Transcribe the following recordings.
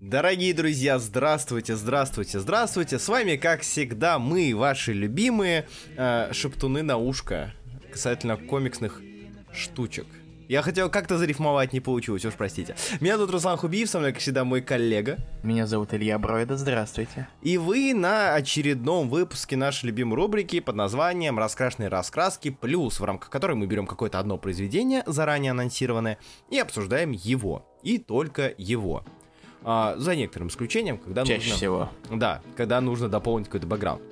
Дорогие друзья, здравствуйте, здравствуйте, здравствуйте. С вами, как всегда, мы, ваши любимые э, шептуны на ушко касательно комиксных штучек. Я хотел как-то зарифмовать, не получилось, уж простите. Меня зовут Руслан Хубиев, со мной, как всегда, мой коллега. Меня зовут Илья Бройда, здравствуйте. И вы на очередном выпуске нашей любимой рубрики под названием «Раскрашенные раскраски плюс», в рамках которой мы берем какое-то одно произведение, заранее анонсированное, и обсуждаем его. И только его. А, за некоторым исключением, когда Чаще нужно... всего. Да, когда нужно дополнить какой-то бэкграунд.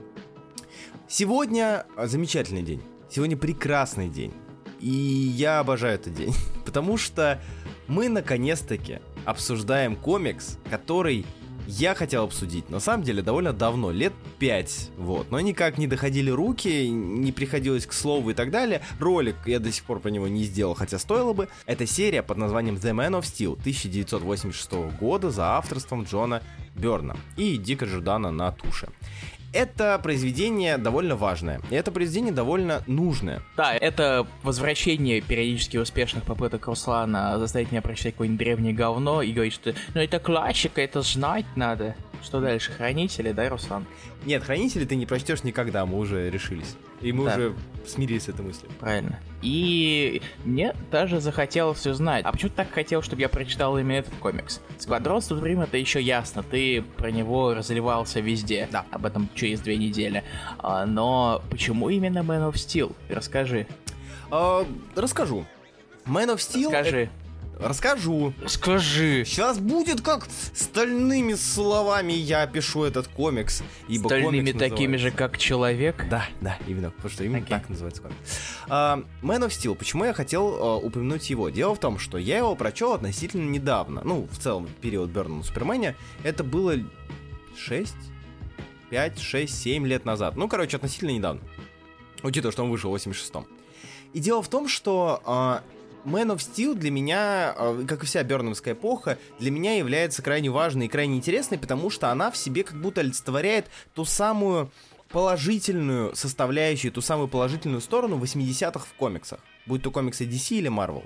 Сегодня замечательный день. Сегодня прекрасный день. И я обожаю этот день. Потому что мы наконец-таки обсуждаем комикс, который я хотел обсудить, на самом деле, довольно давно, лет 5, вот, но никак не доходили руки, не приходилось к слову и так далее. Ролик я до сих пор про него не сделал, хотя стоило бы. Это серия под названием The Man of Steel 1986 года за авторством Джона Берна и Дика Джордана на туше. Это произведение довольно важное, и это произведение довольно нужное. Да, это возвращение периодически успешных попыток Руслана заставить меня прочитать какое-нибудь древнее говно и говорить, что ну это классика, это знать надо. Что дальше, хранители, да, Руслан? Нет, хранители ты не прочтешь никогда, мы уже решились. И мы Да. уже смирились с этой мыслью. Правильно. И мне даже захотелось узнать, а почему ты так хотел, чтобы я прочитал именно этот комикс? Сквадрон Суприм это еще ясно, ты про него разливался везде. Да. Об этом через две недели. А, но почему именно Man of Steel? Расскажи. А, расскажу. Man of Steel... Скажи. Э, Расскажу. Скажи. Сейчас будет как стальными словами я опишу этот комикс. Ибо Стальными комикс такими называется- же, как человек. Да, да, именно, потому что именно Окей. так называется комикс. А, Man of Steel, почему я хотел а, упомянуть его? Дело в том, что я его прочел относительно недавно. Ну, в целом, период Берна на Супермене. Это было 6, 5, 6, 7 лет назад. Ну, короче, относительно недавно. Учитывая, что он вышел в 86-м. И дело в том, что а, Man of Steel для меня, а, как и вся Берномская эпоха, для меня является крайне важной и крайне интересной, потому что она в себе как будто олицетворяет ту самую положительную составляющую, ту самую положительную сторону 80-х в комиксах. Будь то комиксы DC или Marvel.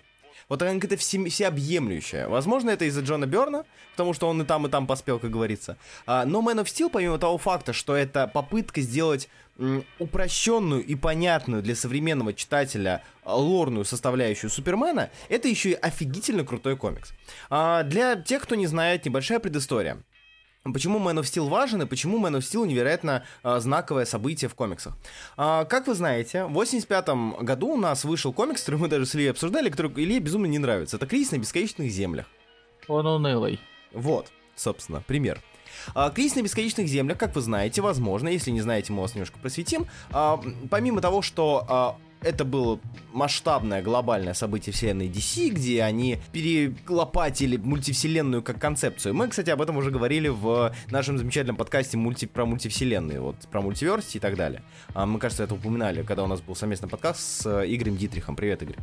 Вот она какая-то все, всеобъемлющая. Возможно, это из-за Джона Берна, потому что он и там, и там поспел, как говорится. А, но Man of Steel, помимо того факта, что это попытка сделать м, упрощенную и понятную для современного читателя а, лорную составляющую Супермена, это еще и офигительно крутой комикс. А, для тех, кто не знает, небольшая предыстория. Почему Man of Steel важен и почему Man of Steel невероятно а, знаковое событие в комиксах? А, как вы знаете, в 85 году у нас вышел комикс, который мы даже с Ильей обсуждали, который Илье безумно не нравится. Это «Кризис на бесконечных землях». Он унылый. Вот, собственно, пример. А, Кризис на бесконечных землях, как вы знаете, возможно, если не знаете, мы вас немножко просветим. Помимо того, что это было масштабное глобальное событие вселенной DC, где они перелопатили мультивселенную как концепцию. Мы, кстати, об этом уже говорили в нашем замечательном подкасте мульти про мультивселенные, вот про мультиверсити и так далее. А, мы, кажется, это упоминали, когда у нас был совместный подкаст с э, Игорем Дитрихом. Привет, Игорь.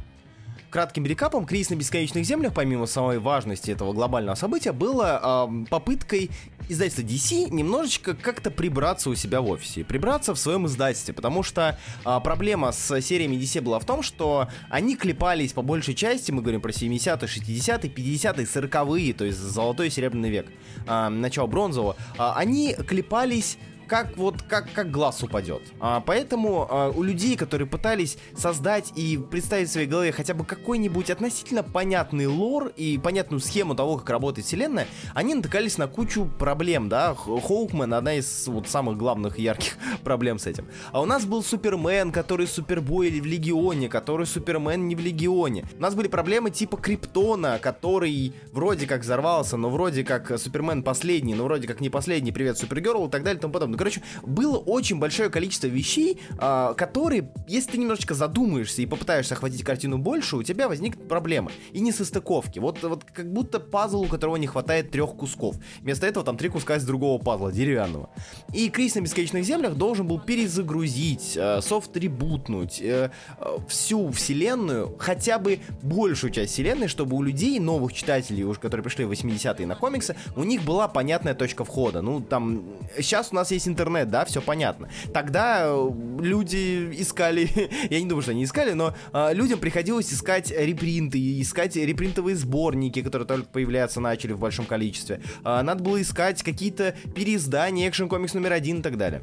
Кратким рекапом, кризис на бесконечных землях, помимо самой важности этого глобального события, было ам, попыткой издательства DC немножечко как-то прибраться у себя в офисе, прибраться в своем издательстве, потому что а, проблема с сериями DC была в том, что они клепались по большей части, мы говорим про 70-е, 60-е, 50-е, 40-е, то есть золотой и серебряный век, а, начало бронзового, а, они клепались как вот как, как глаз упадет. А, поэтому а, у людей, которые пытались создать и представить в своей голове хотя бы какой-нибудь относительно понятный лор и понятную схему того, как работает вселенная, они натыкались на кучу проблем, да. Х- Хоукман одна из вот самых главных ярких проблем с этим. А у нас был Супермен, который Супербой в Легионе, который Супермен не в Легионе. У нас были проблемы типа Криптона, который вроде как взорвался, но вроде как Супермен последний, но вроде как не последний, привет, Супергерл и так далее и тому подобное. Короче, было очень большое количество вещей, а, которые, если ты немножечко задумаешься и попытаешься охватить картину больше, у тебя возникнут проблемы. И не состыковки. Вот, вот как будто пазл, у которого не хватает трех кусков. Вместо этого там три куска из другого пазла, деревянного. И Кризис на бесконечных землях должен был перезагрузить, э, софт-ребутнуть э, э, всю вселенную, хотя бы большую часть вселенной, чтобы у людей, новых читателей, уже которые пришли в 80-е на комиксы, у них была понятная точка входа. Ну, там, сейчас у нас есть интернет, да, все понятно. Тогда э, люди искали, я не думаю, что они искали, но э, людям приходилось искать репринты, искать репринтовые сборники, которые только появляться начали в большом количестве. Э, надо было искать какие-то переиздания, экшен комикс номер один и так далее.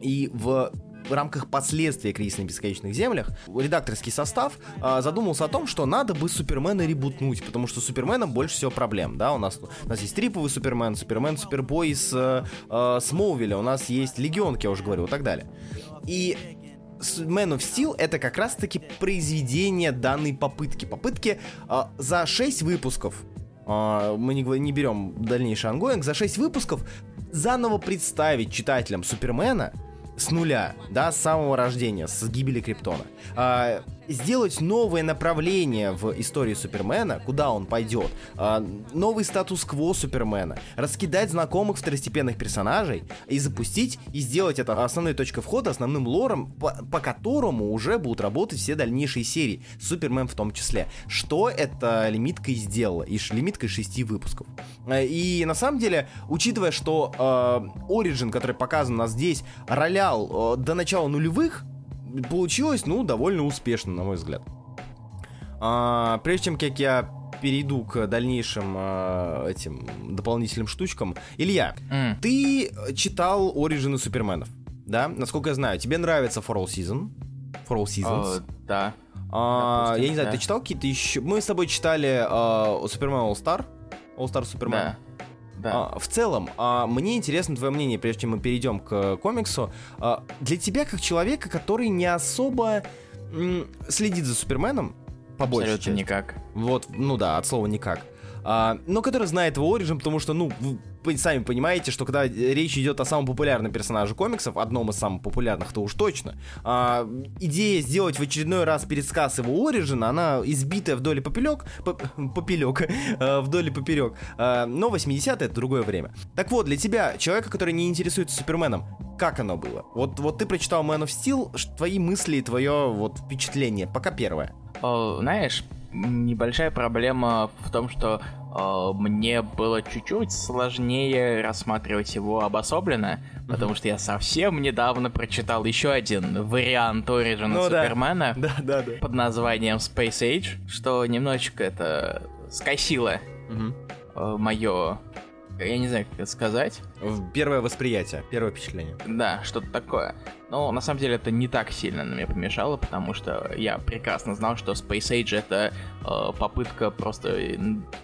И в в рамках последствий кризиса на бесконечных землях редакторский состав э, задумался о том, что надо бы Супермена ребутнуть, потому что Суперменом больше всего проблем, да, у нас, у нас есть триповый Супермен, Супермен, Супербой с э, Смолвиля, у нас есть Легион, я уже говорил, и так далее. И Man of Steel это как раз-таки произведение данной попытки. Попытки э, за 6 выпусков Uh, мы не, не берем дальнейший ongoing, за 6 выпусков заново представить читателям Супермена с нуля, да, с самого рождения, с гибели Криптона. А, сделать новое направление в истории Супермена, куда он пойдет, а, новый статус-кво Супермена, раскидать знакомых второстепенных персонажей и запустить и сделать это основной точкой входа, основным лором, по, по которому уже будут работать все дальнейшие серии, Супермен в том числе. Что это лимитка и сделала, и лимиткой шести выпусков. А, и на самом деле, учитывая, что э, Origin, который показан у нас здесь, ролял до начала нулевых, получилось, ну, довольно успешно, на мой взгляд. А, прежде чем как я перейду к дальнейшим а, этим дополнительным штучкам, Илья, mm. ты читал Оригины Суперменов, да? Насколько я знаю, тебе нравится For All Season? For All Seasons? Uh, да. А, Допустим, я не знаю, да. ты читал какие-то еще? Мы с тобой читали uh, Супермен All Star, All Star Супермен. Да. Да. А, в целом, а, мне интересно твое мнение, прежде чем мы перейдем к комиксу. А, для тебя, как человека, который не особо м, следит за Суперменом, по большей Абсолютно никак. Вот, ну да, от слова никак. А, но который знает его оригин, потому что, ну, сами понимаете, что когда речь идет о самом популярном персонаже комиксов, одном из самых популярных, то уж точно, а, идея сделать в очередной раз пересказ его оригина, она избитая вдоль и попелек, попелек, а, вдоль и поперек. А, но 80-е это другое время. Так вот, для тебя, человека, который не интересуется Суперменом, как оно было? Вот, вот ты прочитал Man of Steel, твои мысли, твое вот впечатление, пока первое. О, знаешь, небольшая проблема в том, что э, мне было чуть-чуть сложнее рассматривать его обособленно, mm-hmm. потому что я совсем недавно прочитал еще один вариант Оригина ну, Супермена да. Да, да, под названием Space Age, что немножечко это скосило mm-hmm. э, мое я не знаю, как это сказать. Первое восприятие, первое впечатление. Да, что-то такое. Но на самом деле это не так сильно на меня помешало, потому что я прекрасно знал, что Space Age это э, попытка просто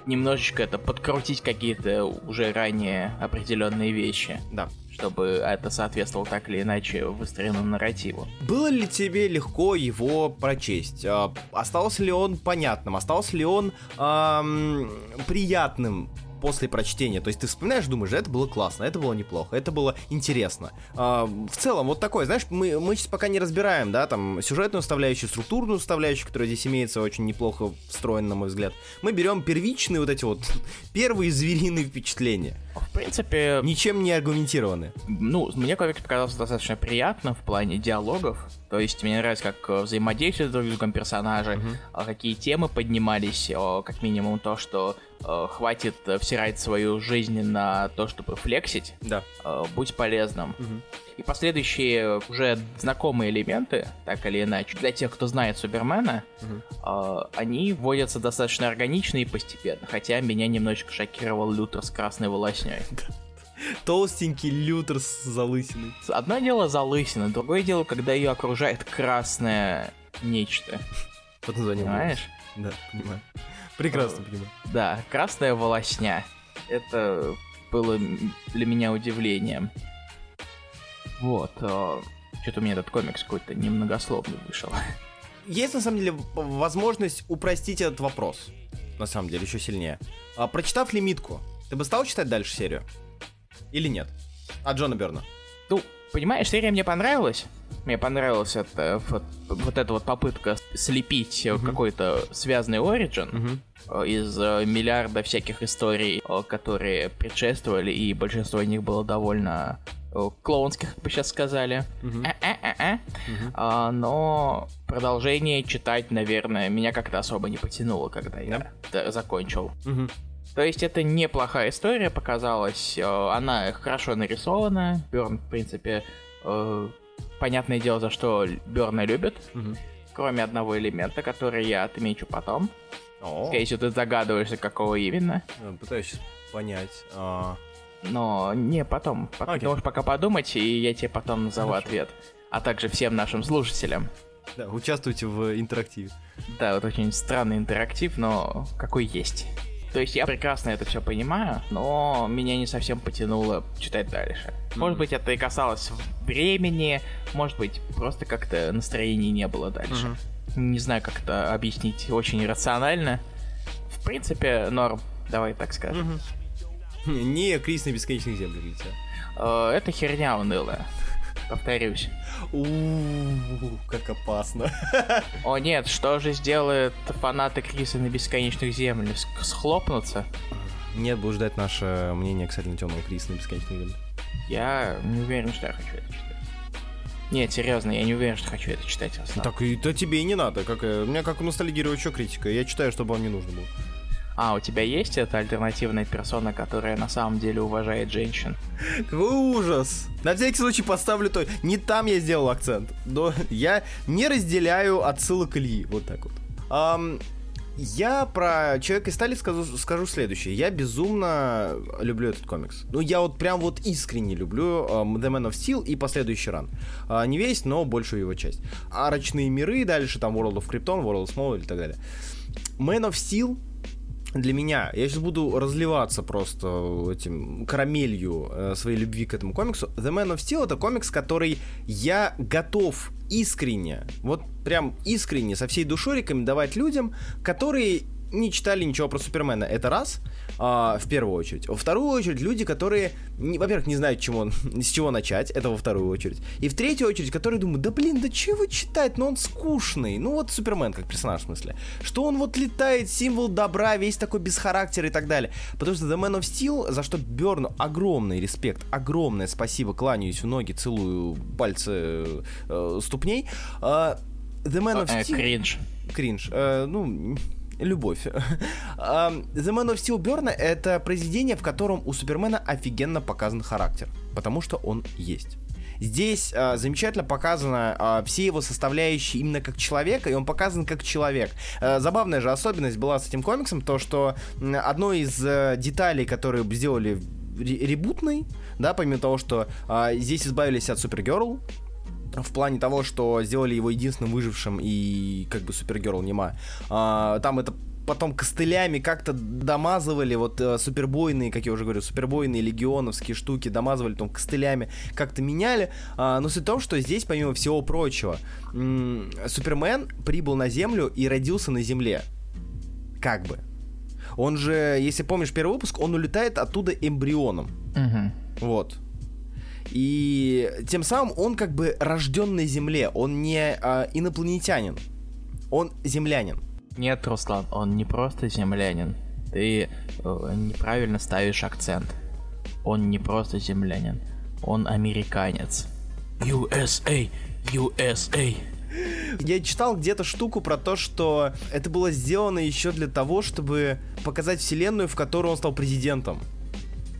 немножечко это подкрутить какие-то уже ранее определенные вещи. Да чтобы это соответствовало так или иначе выстроенному нарративу. Было ли тебе легко его прочесть? А, остался ли он понятным? Остался ли он эм, приятным после прочтения. То есть ты вспоминаешь, думаешь, это было классно, это было неплохо, это было интересно. А, в целом, вот такое, знаешь, мы, мы сейчас пока не разбираем, да, там, сюжетную составляющую, структурную составляющую, которая здесь имеется очень неплохо встроена, на мой взгляд. Мы берем первичные вот эти вот первые звериные впечатления. В принципе... Ничем не аргументированы. Ну, мне комикс показался достаточно приятно в плане диалогов. То есть мне нравится, как э, взаимодействуют друг с другом персонажи, uh-huh. какие темы поднимались, как минимум то, что э, хватит всирать свою жизнь на то, чтобы флексить. Да. Будь полезным. Uh-huh. И последующие уже знакомые элементы, так или иначе, для тех, кто знает Супермена, uh-huh. они вводятся достаточно органично и постепенно. Хотя меня немножечко шокировал Лютер с красной волосней. Толстенький Лютер с залысиной. Одно дело залысина, другое дело, когда ее окружает красное нечто. Под названием Понимаешь? Да, понимаю. Прекрасно понимаю. Да, красная волосня. Это было для меня удивлением. Вот. А, Что-то у меня этот комикс какой-то немногословный вышел. Есть, на самом деле, возможность упростить этот вопрос. На самом деле, еще сильнее. А, прочитав лимитку, ты бы стал читать дальше серию? Или нет? От Джона Берна. Ну, понимаешь, серия мне понравилась. Мне понравилась это, вот, вот эта вот попытка слепить uh-huh. какой-то связанный оригин uh-huh. из э, миллиарда всяких историй, э, которые предшествовали, и большинство из них было довольно клоунских, как бы сейчас сказали. Uh-huh. А, но продолжение читать, наверное, меня как-то особо не потянуло, когда я закончил. Uh-huh. То есть это неплохая история показалась. Э, она хорошо нарисована. Берн, в принципе, э, понятное дело, за что Берна любит. Угу. Кроме одного элемента, который я отмечу потом. О. Скорее всего, ты загадываешься, какого именно. Пытаюсь понять. А... Но не потом. Okay. Ты можешь пока подумать, и я тебе потом назову Хорошо. ответ. А также всем нашим слушателям. Да, участвуйте в интерактиве. Да, вот очень странный интерактив, но какой есть. То есть я прекрасно это все понимаю, но меня не совсем потянуло читать дальше. Может быть, это и касалось времени, может быть, просто как-то настроения не было дальше. Не знаю, как это объяснить очень рационально. В принципе, норм, давай так скажем. Не кризис на бесконечных землях тебя. Это херня унылая повторюсь. у как опасно. О нет, что же сделают фанаты Криса на бесконечных землях? Схлопнуться? Нет, буду ждать наше мнение касательно темного Криса на бесконечных землях. Я не уверен, что я хочу это читать. Нет, серьезно, я не уверен, что хочу это читать. Так и то тебе и не надо. Как, э, у меня как у ностальгирующего критика. Я читаю, чтобы вам не нужно было. А, у тебя есть эта альтернативная персона, которая на самом деле уважает женщин? Какой ужас! На всякий случай поставлю то. Не там я сделал акцент. Но я не разделяю отсылок Ильи. Вот так вот. Um, я про Человека из стали скажу, скажу следующее. Я безумно люблю этот комикс. Ну, я вот прям вот искренне люблю um, The Man of Steel и последующий ран. Uh, не весь, но большую его часть. Арочные миры, дальше там World of Krypton, World of Small и так далее. Man of Steel для меня, я сейчас буду разливаться просто этим карамелью э, своей любви к этому комиксу. The Man of Steel это комикс, который я готов искренне, вот прям искренне, со всей душой рекомендовать людям, которые не читали ничего про Супермена. Это раз, а, в первую очередь. Во вторую очередь, люди, которые, не, во-первых, не знают, чему, с чего начать, это во вторую очередь. И в третью очередь, которые думают, да блин, да чего читать, ну он скучный. Ну вот Супермен как персонаж, в смысле. Что он вот летает, символ добра, весь такой без характера и так далее. Потому что The Man of Steel, за что Берну огромный респект, огромное спасибо, кланяюсь в ноги, целую пальцы э, ступней. Э, The Man of э, Steel... Кринж. Кринж. Э, ну, любовь. The Man of Steel Берна — это произведение, в котором у Супермена офигенно показан характер, потому что он есть. Здесь э, замечательно показано э, все его составляющие именно как человека, и он показан как человек. Э, забавная же особенность была с этим комиксом, то что э, одной из э, деталей, которые сделали ребутной, да, помимо того, что э, здесь избавились от Супергерл, в плане того, что сделали его единственным выжившим и как бы Супергерл нема. А, там это потом костылями как-то домазывали, вот э, супербойные, как я уже говорю, супербойные легионовские штуки домазывали там костылями, как-то меняли. А, но суть в том, что здесь, помимо всего прочего, м- Супермен прибыл на Землю и родился на Земле. Как бы. Он же, если помнишь первый выпуск, он улетает оттуда эмбрионом. Угу. Вот. И тем самым он как бы рожден на Земле, он не э, инопланетянин, он землянин. Нет, Руслан, он не просто землянин. Ты э, неправильно ставишь акцент. Он не просто землянин, он американец. USA, USA. Я читал где-то штуку про то, что это было сделано еще для того, чтобы показать вселенную, в которой он стал президентом.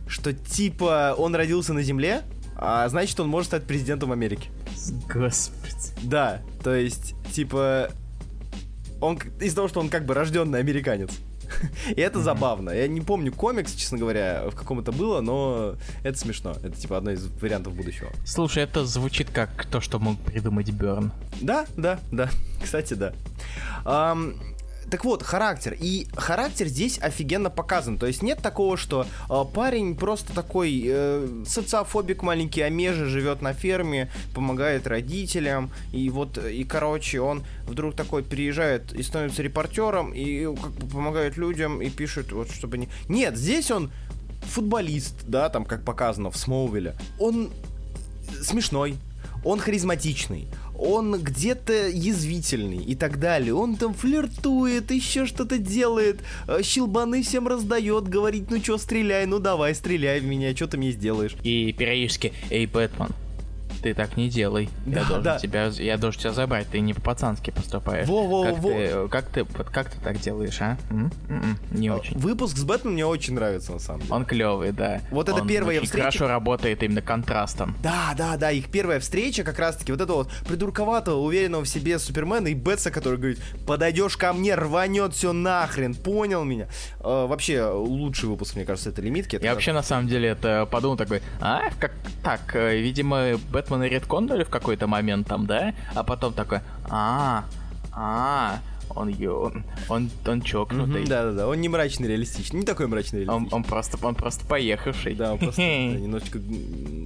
Что типа он родился на Земле, а значит, он может стать президентом Америки. Господи. Да, то есть, типа, он из-за того, что он как бы рожденный американец. И это mm-hmm. забавно. Я не помню комикс, честно говоря, в каком это было, но это смешно. Это типа одно из вариантов будущего. Слушай, это звучит как то, что мог придумать Берн. Да, да, да. Кстати, да. Um, так вот, характер. И характер здесь офигенно показан. То есть нет такого, что э, парень просто такой э, социофобик маленький, Омежи, живет на ферме, помогает родителям. И вот, и короче, он вдруг такой приезжает и становится репортером, и как бы помогает людям, и пишет, вот чтобы не... Нет, здесь он футболист, да, там, как показано в Смоувилле. Он смешной, он харизматичный, он где-то язвительный и так далее. Он там флиртует, еще что-то делает, э, щелбаны всем раздает, говорит, ну чё, стреляй, ну давай, стреляй в меня, что ты мне сделаешь. И периодически, эй, Бэтмен, ты так не делай. Да, я, должен да. тебя, я должен тебя забрать, ты не по-пацански поступаешь. Во, во, как, во. Ты, как, ты, вот как ты так делаешь, а? М? М-м, Не очень. Выпуск с Бэтменом мне очень нравится, на самом деле. Он клевый, да. Вот это Он первая очень встреча- хорошо работает именно контрастом. Да, да, да, их первая встреча как раз-таки вот этого вот придурковатого, уверенного в себе Супермена и Бетса, который говорит, подойдешь ко мне, рванет все нахрен, понял меня? Э, вообще, лучший выпуск, мне кажется, это лимитки. Это Я как- вообще на самом деле это подумал такой, а, как так, э, видимо, Бэтмена редконнули в какой-то момент там, да? А потом такой, а, а, он, он, он, он чокнутый. Да-да-да, он не мрачный реалистичный, не такой мрачный Он, реалистичный. он просто, он просто поехавший. Да, он просто немножечко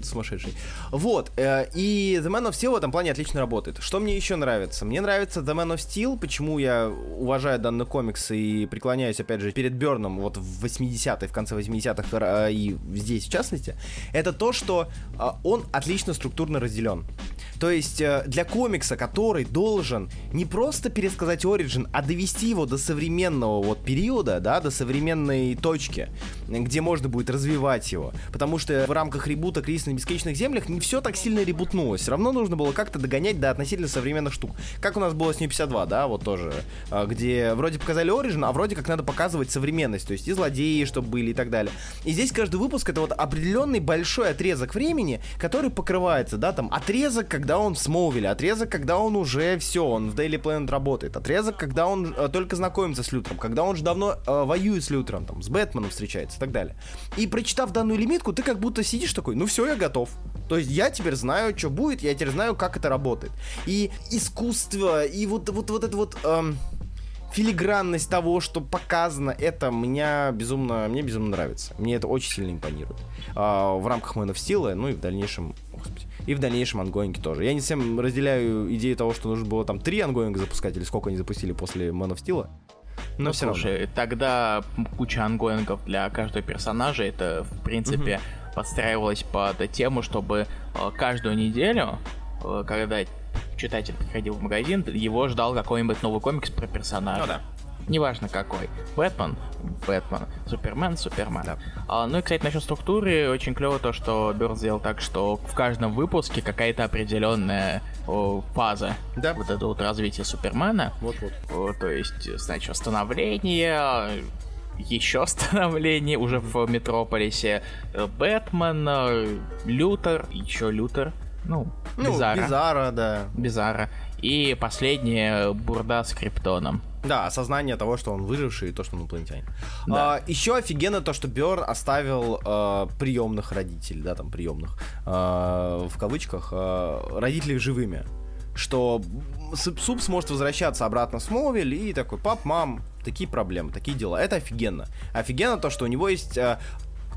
сумасшедший. Вот, э, и The Man of Steel в этом плане отлично работает. Что мне еще нравится? Мне нравится The Man of Steel, почему я уважаю данный комикс и преклоняюсь, опять же, перед Берном вот в 80-е, в конце 80-х э, и здесь в частности, это то, что э, он отлично структурно разделен. То есть э, для комикса, который должен не просто пересказать Origin, а довести его до современного вот периода, да, до современной точки, где можно будет развивать его. Потому что в рамках ребута «Кризис на бесконечных землях» не все так сильно ребутнулось. Все равно нужно было как-то догонять до относительно современных штук. Как у нас было с New 52, да, вот тоже, а, где вроде показали Origin, а вроде как надо показывать современность, то есть и злодеи, чтобы были и так далее. И здесь каждый выпуск это вот определенный большой отрезок времени, который покрывается, да, там отрезок, когда он в Смолвиле, отрезок, когда он уже все, он в Daily Planet работает, отрезок, когда он э, только знакомится с Лютером, когда он же давно э, воюет с Лютером, там, с Бэтменом встречается и так далее. И прочитав данную лимитку, ты как будто сидишь такой, ну все, я готов. То есть я теперь знаю, что будет, я теперь знаю, как это работает. И искусство, и вот, вот, вот это вот... эм, филигранность того, что показано, это меня безумно, мне безумно нравится. Мне это очень сильно импонирует. А, в рамках Man of Steel, ну и в дальнейшем, господи, и в дальнейшем ангоинге тоже. Я не совсем разделяю идею того, что нужно было там три ангоинга запускать, или сколько они запустили после Man of Steel. Ну, все слушай, тогда куча ангоингов для каждого персонажа, это, в принципе, подстраивалось под тему, чтобы э, каждую неделю, э, когда читатель приходил в магазин, его ждал какой-нибудь новый комикс про персонажа. Ну да. Неважно какой. Бэтмен, Бэтмен, Супермен, Супермен. Да. А, ну и, кстати, насчет структуры, очень клево то, что Бёрн сделал так, что в каждом выпуске какая-то определенная о, фаза Да. вот это вот развитие Супермена. Вот-вот. О, То есть, значит, становление, еще становление уже в Метрополисе, Бэтмен, Лютер, еще Лютер, ну, Ну, Бизарра. Бизара, да. Бизарра. И последнее Бурда с Криптоном. Да, осознание того, что он выживший и то, что он инопланетянин. Да. А, еще офигенно то, что Берн оставил э, приемных родителей, да, там приемных, э, в кавычках, э, родителей живыми. Что Суп сможет возвращаться обратно в Смолвиль и такой, пап, мам, такие проблемы, такие дела. Это офигенно. Офигенно то, что у него есть э,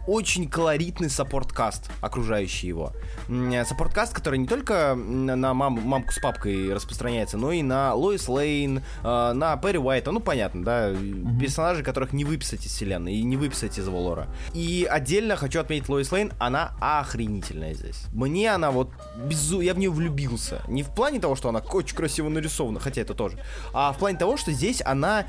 очень колоритный support cast, окружающий его. Э, Support cast, который не только на мам- мамку с папкой распространяется, но и на Лоис Лейн, э, на Перри Уайта, ну понятно, да, персонажи, которых не выписать из вселенной и не выписать из лора. И отдельно хочу отметить Лоис Лейн, она охренительная здесь. Мне она вот безу... я в нее влюбился. Не в плане того, что она очень красиво нарисована, хотя это тоже, а в плане того, что здесь она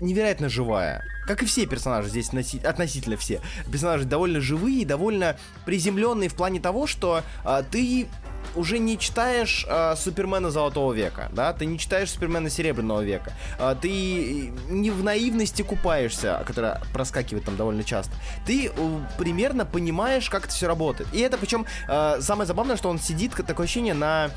невероятно живая. Как и все персонажи здесь, носи- относительно все. Персонажи довольно живые, довольно приземленные в плане того, что а, ты уже не читаешь а, Супермена Золотого века, да, ты не читаешь Супермена Серебряного века, А, ты не в наивности купаешься, которая проскакивает там довольно часто. Ты э, примерно понимаешь, как это все работает. И это причем э, самое забавное, что он сидит, такое ощущение, на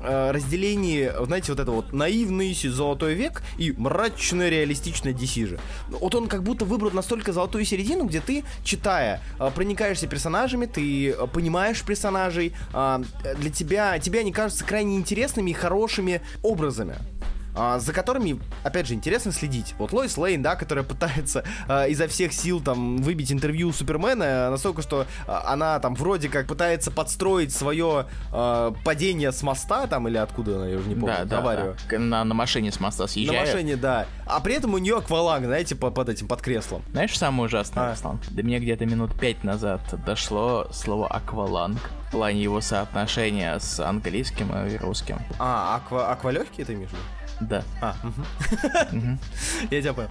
э, разделении, знаете, вот это вот наивный золотой век и мрачно реалистичное DC же. Вот он как будто выбрал настолько золотую середину, где ты, читая, э, проникаешься персонажами, ты э, понимаешь персонажей, э, для тебя, тебе они кажутся крайне интересными и хорошими образами. А, за которыми, опять же, интересно следить. Вот Лоис Лейн, да, которая пытается а, изо всех сил там выбить интервью Супермена, настолько, что а, она там вроде как пытается подстроить свое а, падение с моста там или откуда она, я уже не помню, да, да, аварию. да. На, на машине с моста На съезжает. машине, да. А при этом у нее акваланг, знаете, по- под этим, под креслом. Знаешь, самое ужасное, А. Руслан? До меня где-то минут пять назад дошло слово акваланг в плане его соотношения с английским и русским. А, аква, аквалегкие ты имеешь в виду? Да. А, я тебя понял.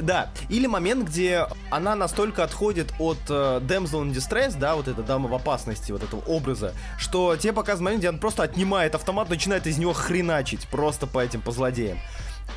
Да. Или момент, где она настолько отходит от э, Damsel in Distress, да, вот эта дама в опасности, вот этого образа, что тебе показывают момент, где он просто отнимает автомат, начинает из него хреначить просто по этим, по злодеям.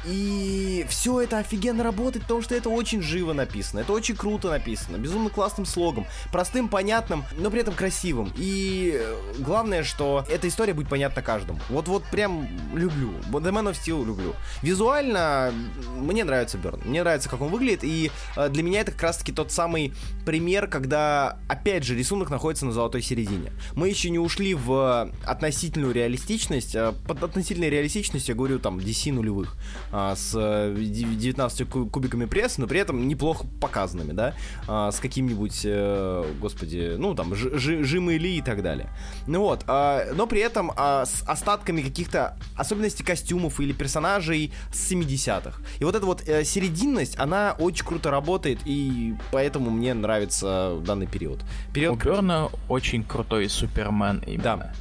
И все это офигенно работает, потому что это очень живо написано, это очень круто написано, безумно классным слогом, простым, понятным, но при этом красивым. И э, главное, что эта история будет понятна каждому. Вот-вот прям люблю. The Man of Steel люблю. Визуально мне нравится Берн, мне нравится, как он выглядит, и э, для меня это как раз-таки тот самый пример, когда, опять же, рисунок находится на золотой середине. Мы еще не ушли в относительную реалистичность, э, под относительной реалистичностью я говорю там DC нулевых а, с 19 э, кубиками пресса, но при этом неплохо показанными, да, а, с каким-нибудь, э, господи, ну там, жимы Ли и так далее. Ну вот, а, но при этом а, с остатками каких-то особенностей костюмов или персонажей с 70-х. И вот эта вот э, серединность, она очень круто работает, и поэтому мне нравится данный период. период... У Берна очень крутой Супермен именно. Да.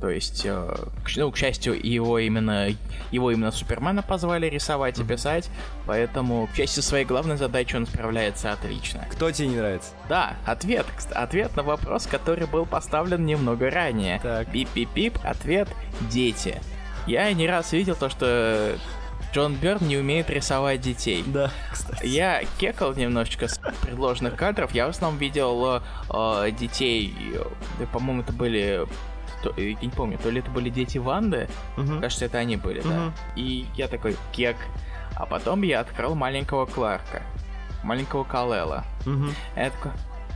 То есть, э, ну, к счастью, его именно, его именно Супермена позвали рисовать и писать, поэтому, к счастью, своей главной задачей он справляется отлично. Кто тебе не нравится? Да, ответ. Ответ на вопрос, который был поставлен немного ранее. Так. Пип-пип-пип, ответ — дети. Я не раз видел то, что Джон Бёрн не умеет рисовать детей. Да, кстати. Я кекал немножечко с предложенных кадров. Я в основном видел э, детей, э, по-моему, это были то, я не помню, то ли это были дети Ванды, угу. кажется, это они были, угу. да. И я такой, кек. А потом я открыл маленького Кларка, маленького Калела. Угу. Я такой,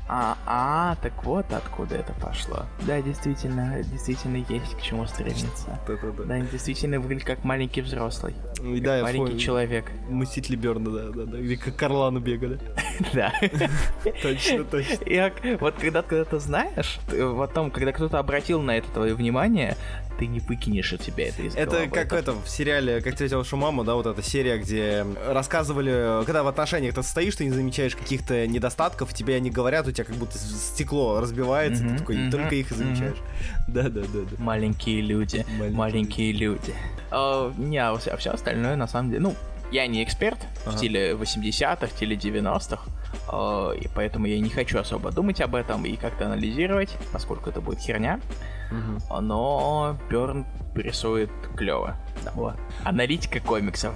а, а, так вот откуда это пошло. Да, действительно, действительно есть к чему стремиться. Да-да-да. Да, действительно выглядит как маленький взрослый. Ну, да, маленький помню. человек. Мстители Берна, да, да, да. Или как Карлану бегали. Да. Точно, точно. И вот когда ты это знаешь, потом, когда кто-то обратил на это твое внимание, ты не выкинешь от себя это из Это как это в сериале «Как встретил вашу маму», да, вот эта серия, где рассказывали, когда в отношениях ты состоишь, ты не замечаешь каких-то недостатков, тебе они говорят, у тебя как будто стекло разбивается, ты такой, только их и замечаешь. Да-да-да. Маленькие люди, маленькие люди. А, не, а все остальное на самом деле, ну, я не эксперт ага. в стиле 80-х, в стиле 90-х, э, и поэтому я не хочу особо думать об этом и как-то анализировать, поскольку это будет херня. Угу. Но Берн рисует клево. Да. Вот. Аналитика комиксов.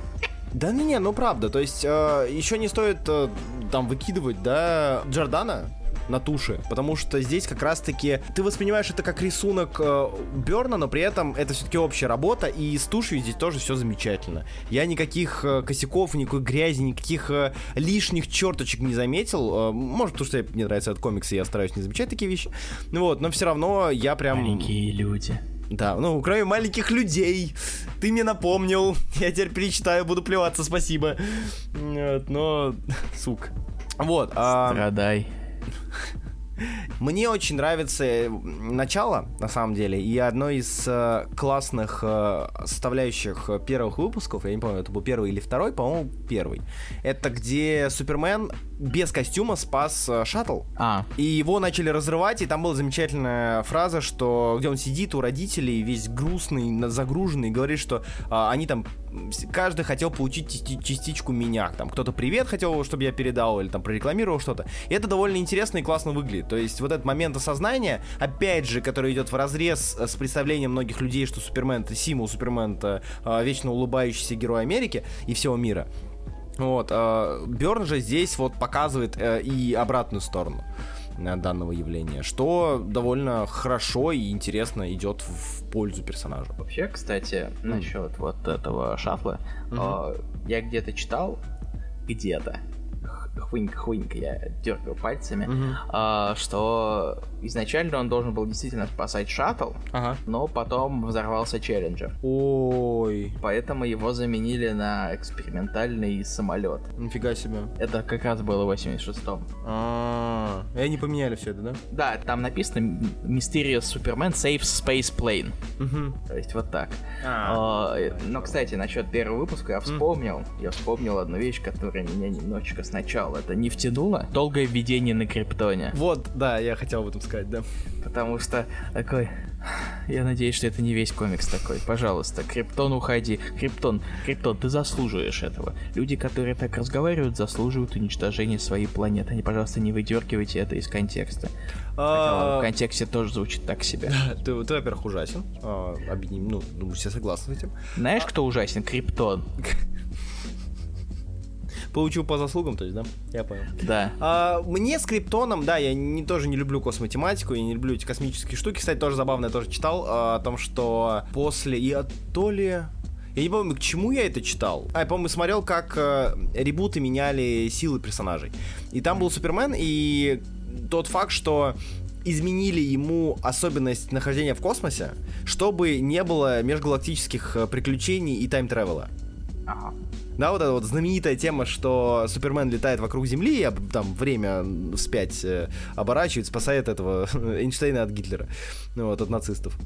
Да не, не, ну правда, то есть э, еще не стоит э, там выкидывать, да, Джордана, на туши, потому что здесь как раз-таки ты воспринимаешь это как рисунок э, Берна, но при этом это все-таки общая работа, и с тушью здесь тоже все замечательно. Я никаких э, косяков, никакой грязи, никаких э, лишних черточек не заметил. Э, может, потому что мне нравится этот комикс, и я стараюсь не замечать такие вещи. Ну вот, но все равно я прям... Маленькие люди. Да, ну, кроме маленьких людей. Ты мне напомнил. Я теперь перечитаю, буду плеваться, спасибо. Но, сук. Вот. А... Мне очень нравится э, начало, на самом деле, и одно из э, классных э, составляющих первых выпусков, я не помню, это был первый или второй, по-моему, первый. Это где Супермен без костюма спас э, шаттл. А. И его начали разрывать, и там была замечательная фраза, что где он сидит у родителей, весь грустный, загруженный, говорит, что а, они там каждый хотел получить частичку меня. Там кто-то привет хотел, чтобы я передал, или там прорекламировал что-то. И это довольно интересно и классно выглядит. То есть вот этот момент осознания, опять же, который идет в разрез с представлением многих людей, что Супермен это символ, Супермен это а, вечно улыбающийся герой Америки и всего мира. Вот, э, Берн же здесь вот показывает э, и обратную сторону э, данного явления, что довольно хорошо и интересно идет в пользу персонажа. Вообще, кстати, mm. насчет вот этого шафла, mm-hmm. э, я где-то читал, где-то, хвынька-хвынька, я дергаю пальцами, угу. а, что изначально он должен был действительно спасать шаттл, ага. но потом взорвался Челленджер. Ой. Поэтому его заменили на экспериментальный самолет. Нифига себе. Это как раз было в 86-м. А, и они поменяли все это, да? Да, там написано Mysterious Superman Safe Space Plane. Угу. То есть вот так. А. А, но, кстати, насчет первого выпуска я вспомнил, я вспомнил одну вещь, которая меня немножечко сначала сказал, это не втянуло долгое введение на криптоне. Вот, да, я хотел об этом сказать, да. Потому что такой... Я надеюсь, что это не весь комикс такой. Пожалуйста, Криптон, уходи. Криптон, Криптон, ты заслуживаешь этого. Люди, которые так разговаривают, заслуживают уничтожения своей планеты. Они, пожалуйста, не выдергивайте это из контекста. Хотя в контексте тоже звучит так себе. Ты, ты во-первых, ужасен. А, объединим, ну, думаю, все согласны с этим. Знаешь, кто ужасен? Криптон. Получил по заслугам, то есть, да? Я понял. Да. А, мне с Криптоном, да, я не, тоже не люблю космотематику, я не люблю эти космические штуки. Кстати, тоже забавно, я тоже читал а, о том, что после... Я то ли... Я не помню, к чему я это читал. А, я, по-моему, смотрел, как э, ребуты меняли силы персонажей. И там был Супермен, и тот факт, что изменили ему особенность нахождения в космосе, чтобы не было межгалактических э, приключений и тайм-тревела. Ага. Да, вот эта вот знаменитая тема, что Супермен летает вокруг Земли, а там время вспять э, оборачивает, спасает этого Эйнштейна от Гитлера, ну, вот, от нацистов.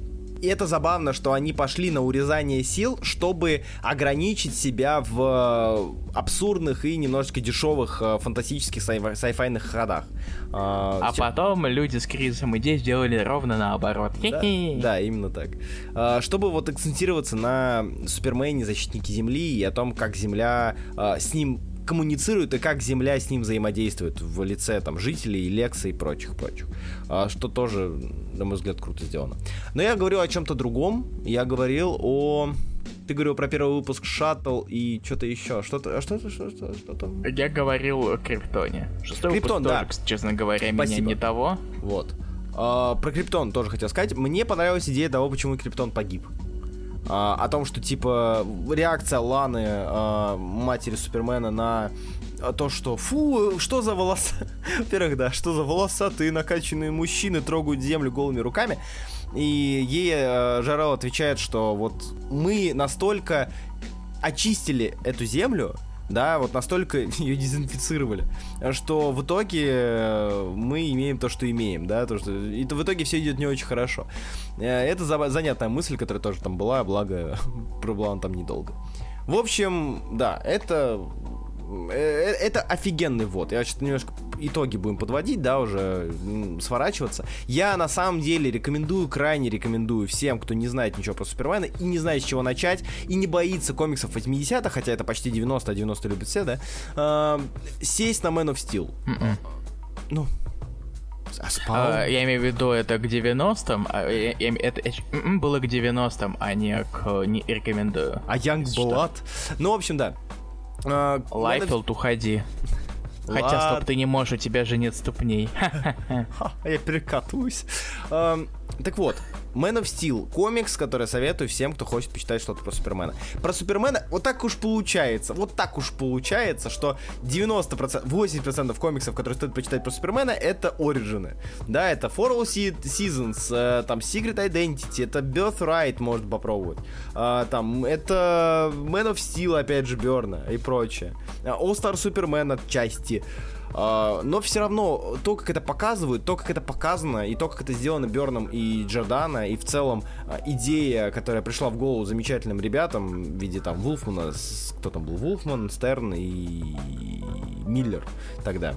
И это забавно, что они пошли на урезание сил, чтобы ограничить себя в э, абсурдных и немножечко дешевых э, фантастических сай- сайфайных ходах. А, а чем... потом люди с кризисом идей сделали ровно наоборот. Да, да именно так. А, чтобы вот акцентироваться на Супермене, Защитнике Земли и о том, как Земля а, с ним коммуницирует и как Земля с ним взаимодействует в лице там жителей, Лекса и прочих, прочих. А, что тоже, на мой взгляд, круто сделано. Но я говорил о чем-то другом. Я говорил о ты говорил про первый выпуск Шаттл и что-то еще. Что-то, а что-то, что-то, что-то. Я говорил о Криптоне. Шестой Криптон, выпуск да. тоже, честно говоря, Спасибо. меня не того. Вот. А, про Криптон тоже хотел сказать. Мне понравилась идея того, почему Криптон погиб а, о том, что типа реакция Ланы, а, матери Супермена, на то, что фу, что за волоса... Во-первых, да, что за волосатые накачанные мужчины трогают землю голыми руками. И ей э, Жарел отвечает, что вот мы настолько очистили эту землю, да, вот настолько ее дезинфицировали, что в итоге э, мы имеем то, что имеем, да, то, что и в итоге все идет не очень хорошо. Э, это занятная мысль, которая тоже там была, благо пробыла она там недолго. В общем, да, это Э, это офигенный вот. Я сейчас немножко итоги будем подводить, да, уже сворачиваться. Я на самом деле рекомендую, крайне рекомендую всем, кто не знает ничего про Супермена и не знает, с чего начать, и не боится комиксов 80-х, хотя это почти 90, а 90 любят все, да, э, сесть на Man of Steel. Mm-mm. М-м. Ну, а а, я имею в виду, это к 90-м, а, я, я, это, это м-м, было к 90-м, а не к не рекомендую. А Youngblood? Ну, в общем, да. А, Лайфилд, уходи. Хотя, стоп, ты не можешь, у тебя же нет ступней. Я перекатываюсь. Так вот, Man of Steel комикс, который советую всем, кто хочет почитать что-то про Супермена. Про Супермена вот так уж получается, вот так уж получается, что 90%, 80% комиксов, которые стоит почитать про Супермена, это оригины. Да, это For All Seasons, э, там Secret Identity, это Birthright можно попробовать. Э, там, это Man of Steel, опять же, Берна и прочее. All Star Superman отчасти. А, но все равно то, как это показывают, то, как это показано, и то, как это сделано Берном и Джордана, и в целом а, идея, которая пришла в голову замечательным ребятам в виде там Вулфмана, кто там был, Вулфман, Стерн и Миллер тогда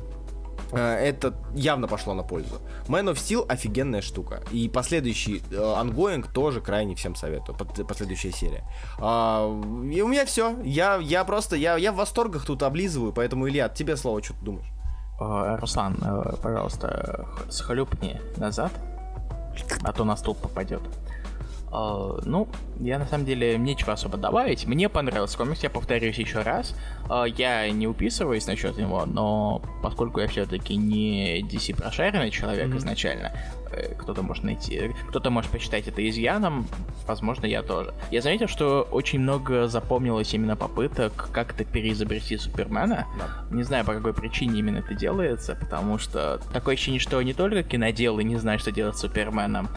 а, это явно пошло на пользу. Man of Steel офигенная штука. И последующий ongoing тоже крайне всем советую. Последующая серия. и у меня все. Я, я просто, я, я в восторгах тут облизываю, поэтому, Илья, тебе слово, что ты думаешь? Э, Руслан, э, пожалуйста, схлюпни назад, а то на стул попадет. Uh, ну, я на самом деле нечего особо добавить. Мне понравился комикс, я повторюсь еще раз. Uh, я не уписываюсь насчет него, но поскольку я все-таки не DC прошаренный человек mm-hmm. изначально, э, кто-то может найти, кто-то может посчитать это изъяном, возможно, я тоже. Я заметил, что очень много запомнилось именно попыток как-то переизобрести Супермена. Да. Не знаю, по какой причине именно это делается, потому что такое ощущение, что не только киноделы не знают, что делать с Суперменом,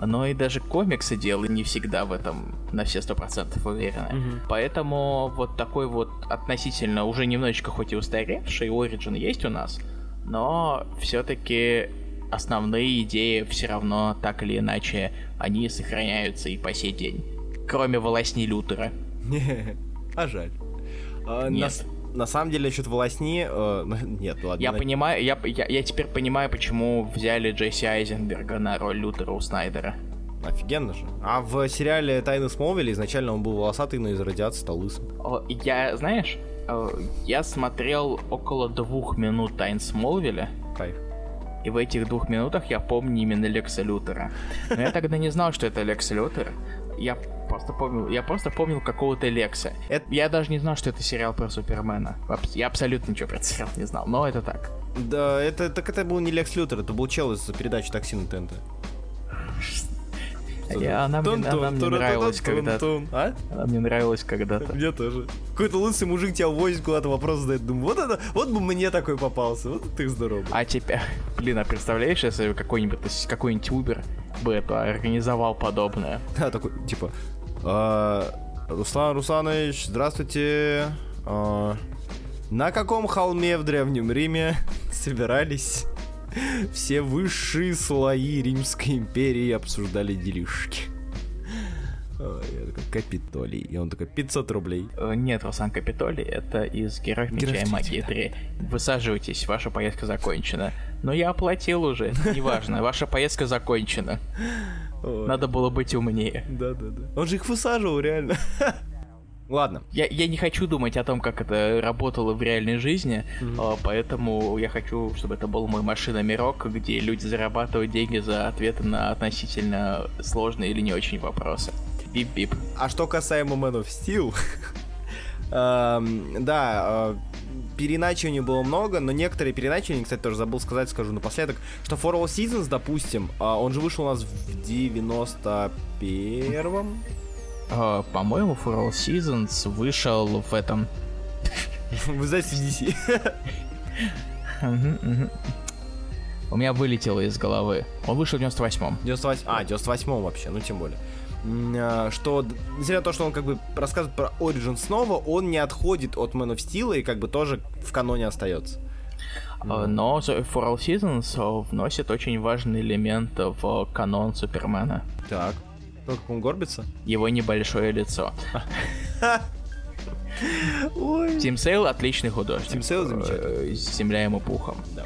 но и даже комиксы делают не всегда в этом на все сто процентов уверены. Угу. Поэтому вот такой вот относительно уже немножечко хоть и устаревший Origin есть у нас, но все-таки основные идеи все равно так или иначе они сохраняются и по сей день. Кроме волосни Лютера. А жаль. А, Нет на самом деле насчет волосни... Э, нет, ладно. Я на... понимаю, я, я, я теперь понимаю, почему взяли Джесси Айзенберга на роль Лютера у Снайдера. Офигенно же. А в сериале «Тайны Смолвиля» изначально он был волосатый, но из радиации стал лысым. Я, знаешь, я смотрел около двух минут «Тайн Смолвиля». И в этих двух минутах я помню именно Лекса Лютера. Но я тогда не знал, что это Лекс Лютер. Я просто помнил, я просто помнил какого-то Лекса. Это... Я даже не знал, что это сериал про Супермена. Я абсолютно ничего про этот сериал не знал, но это так. Да, это так это был не Лекс Лютер, это был чел из передачи «Такси на ТНТ». Я, она, мне, она мне нравилась когда-то. А? Она мне нравилась когда-то. Мне тоже. Какой-то лысый мужик тебя возит куда-то, вопрос задает. Думаю, вот это, вот бы мне такой попался. Вот ты здоровый. А теперь, блин, а представляешь, если какой-нибудь какой-нибудь Uber бы это организовал подобное? Да, такой, типа, а, Руслан Русланович, здравствуйте. А, на каком холме в Древнем Риме собирались все высшие слои Римской империи обсуждали делишки. Я такой, Капитолий. И он такой, 500 рублей. Э, нет, Руслан Капитолий, это из Героев Меча и Магии 3. Высаживайтесь, ваша поездка закончена. Но я оплатил уже, неважно, ваша поездка закончена. Надо было быть умнее. Да-да-да. Он же их высаживал, реально. Ладно. Я, я не хочу думать о том, как это работало в реальной жизни, mm-hmm. поэтому я хочу, чтобы это был мой машина-мирок, где люди зарабатывают деньги за ответы на относительно сложные или не очень вопросы. Бип-бип. А что касаемо Man of Steel, эм, да, э, переначиваний было много, но некоторые переначивания, кстати, тоже забыл сказать, скажу напоследок, что For All Seasons, допустим, э, он же вышел у нас в 91-м, Uh, по-моему, For All Seasons вышел в этом... В издательстве DC. У меня вылетело из головы. Он вышел в 98-м. 98 а, 98-м вообще, ну тем более. А, что, несмотря на то, что он как бы рассказывает про Origin снова, он не отходит от Man of Steel и как бы тоже в каноне остается. Uh, но For All Seasons вносит очень важный элемент в канон Супермена. Так. То, как он горбится? Его небольшое лицо. Тим Сейл отличный художник. Тим Сейл замечательный. Э, Земля ему пухом. Да.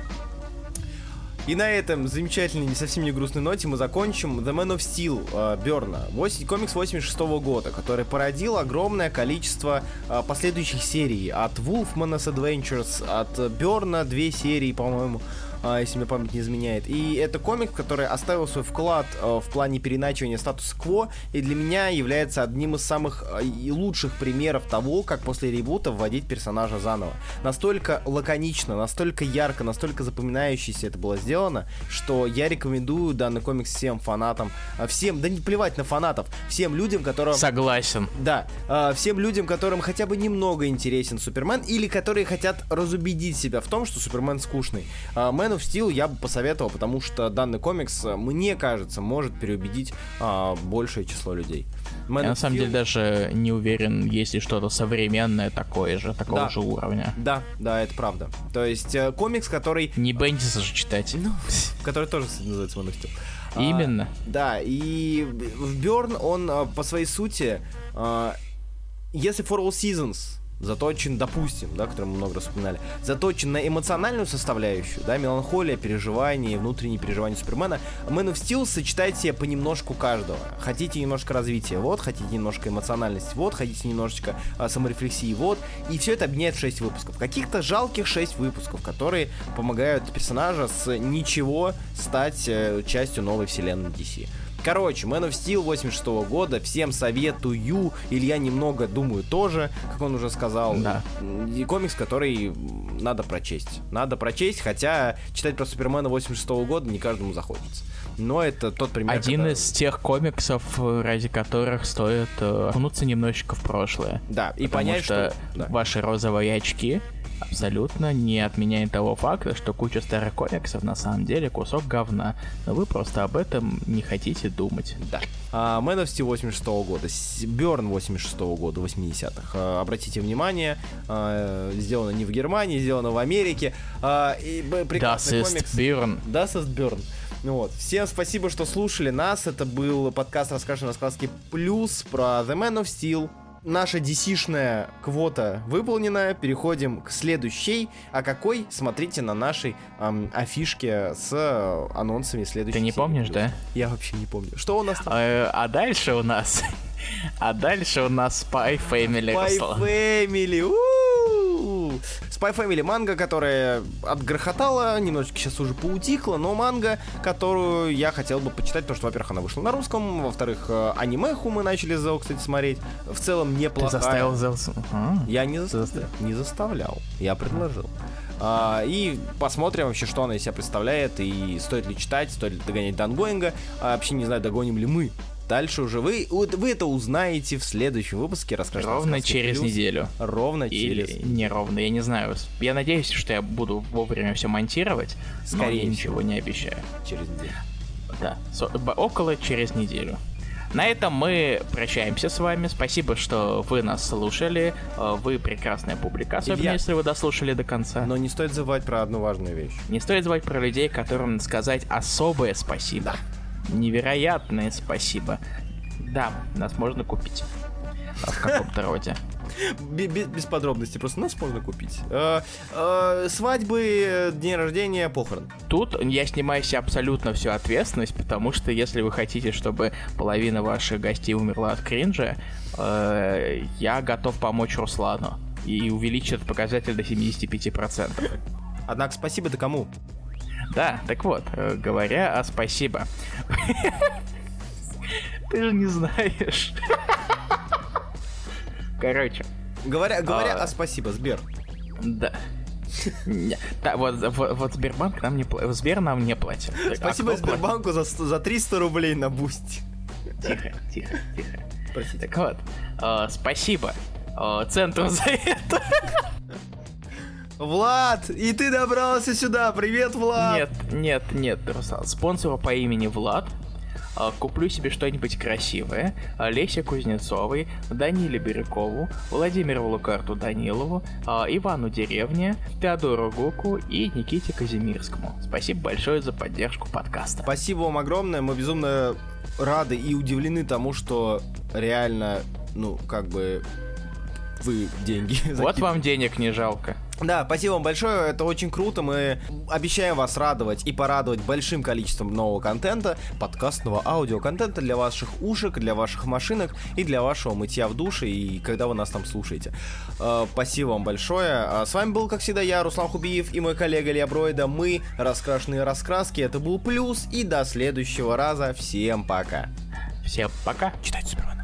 И на этом замечательной, не совсем не грустной ноте мы закончим The Man of Steel э, Берна. 8, комикс 86 -го года, который породил огромное количество э, последующих серий. От Wolfman's Adventures, от Берна две серии, по-моему. А, если мне память не изменяет. И это комик, который оставил свой вклад э, в плане переначивания статус-кво, и для меня является одним из самых э, лучших примеров того, как после ребута вводить персонажа заново. Настолько лаконично, настолько ярко, настолько запоминающееся это было сделано, что я рекомендую данный комикс всем фанатам, э, всем, да не плевать на фанатов, всем людям, которым... Согласен. Да, всем людям, которым хотя бы немного интересен Супермен, или которые хотят разубедить себя в том, что Супермен скучный. Man Man of Steel я бы посоветовал, потому что данный комикс, э, мне кажется, может переубедить а, большее число людей. Man я на самом Steel... деле даже не уверен, есть ли что-то современное такое же, такого да. же уровня. Да, да, это правда. То есть э, комикс, который... Не Бендиса же читать. Ну, который тоже, называется Man of Steel. Именно. А, да, и в Берн он по своей сути, а, если For All Seasons заточен, допустим, да, который мы много раз упоминали, заточен на эмоциональную составляющую, да, меланхолия, переживания, внутренние переживания Супермена. Man of Steel сочетает себе понемножку каждого. Хотите немножко развития, вот, хотите немножко эмоциональности, вот, хотите немножечко а, саморефлексии, вот, и все это объединяет в 6 выпусков. Каких-то жалких 6 выпусков, которые помогают персонажа с ничего стать э, частью новой вселенной DC. Короче, Man of Steel 86 -го года, всем советую, Илья немного, думаю, тоже, как он уже сказал. Да. И комикс, который надо прочесть. Надо прочесть, хотя читать про Супермена 86 -го года не каждому захочется. Но это тот пример. Один когда... из тех комиксов, ради которых стоит э, окунуться немножечко в прошлое. Да, и понять, что, что... Да. ваши розовые очки абсолютно не отменяет того факта, что куча старых комиксов на самом деле кусок говна, но вы просто об этом не хотите думать. Да. Uh, Man of Steel 86 -го года, Берн 86 -го года, 80-х. Uh, а, обратите внимание, uh, сделано не в Германии, сделано в Америке. Uh, и, прекрасный das комикс. Björn. Das ist. Ну вот. Всем спасибо, что слушали нас. Это был подкаст «Расскажем на сказке плюс» про The Man of Steel, наша DC-шная квота выполнена. Переходим к следующей. А какой? Смотрите на нашей эм, афишке с э, анонсами следующей Ты не серии. помнишь, да? Я вообще не помню. Что у нас там? Э, А дальше у нас... А дальше у нас Spy Family Spy. Family. у-у-у. Spy Family манга, которая отгрохотала, немножечко сейчас уже поутихла, но манга, которую я хотел бы почитать, потому что, во-первых, она вышла на русском, во-вторых, э, анимеху мы начали за, кстати, смотреть. В целом Ты неплохая. заставил Зелс... А, Я не, заставлял. не заставлял, я предложил. А, и посмотрим вообще, что она из себя представляет, и стоит ли читать, стоит ли догонять Дангоинга. А, вообще не знаю, догоним ли мы. Дальше уже вы, вы это узнаете в следующем выпуске расскажем. Ровно через неделю. Ровно Или через. неровно, я не знаю. Я надеюсь, что я буду вовремя все монтировать, но Скорее всего. ничего не обещаю. через неделю. Да, со- около через неделю. На этом мы прощаемся с вами. Спасибо, что вы нас слушали. Э, Вы прекрасная публика, особенно Илья. если вы дослушали до конца. Но не стоит забывать про одну важную вещь. Не стоит забывать про людей, которым сказать особое спасибо. Невероятное спасибо. Да, нас можно купить. В каком-то роде. Бе- бе- Без подробностей, просто нас можно купить. Э, э, Свадьбы, день рождения, похорон. Тут я снимаю себе абсолютно всю ответственность, потому что если вы хотите, чтобы половина ваших гостей умерла от кринжа, э, я готов помочь Руслану и увеличить этот показатель до 75%. Однако спасибо-то кому? Да, так вот, э, говоря о спасибо. Ты же не знаешь. Короче, Говоря, говоря А. о спасибо, Сбер. да. Да, вот, вот, вот Сбербанк нам не платит. Сбер нам не платит. А Спасибо платит? Сбербанку за, сто- за 300 рублей на Boosty. Тихо, тихо, тихо. Простите. Так вот, э, спасибо э, центру за это. Влад, и ты добрался сюда. Привет, Влад. Нет, нет, нет, Руслан. Спонсору по имени Влад. Э, Куплю себе что-нибудь красивое. э, Лесе Кузнецовой, Даниле Бирюкову, Владимиру Лукарту Данилову, э, Ивану Деревне, Теодору Гуку и Никите Казимирскому. Спасибо большое за поддержку подкаста. Спасибо вам огромное. Мы безумно рады и удивлены тому, что реально, ну, как бы вы деньги Вот вам денег не жалко. Да, спасибо вам большое, это очень круто. Мы обещаем вас радовать и порадовать большим количеством нового контента, подкастного аудиоконтента для ваших ушек, для ваших машинок и для вашего мытья в душе, и когда вы нас там слушаете. Э, Спасибо вам большое. А С вами был, как всегда, я, Руслан Хубиев, и мой коллега Илья Бройда. Мы, раскрашенные раскраски, это был плюс, и до следующего раза. Всем пока. Всем пока. Читайте сперва.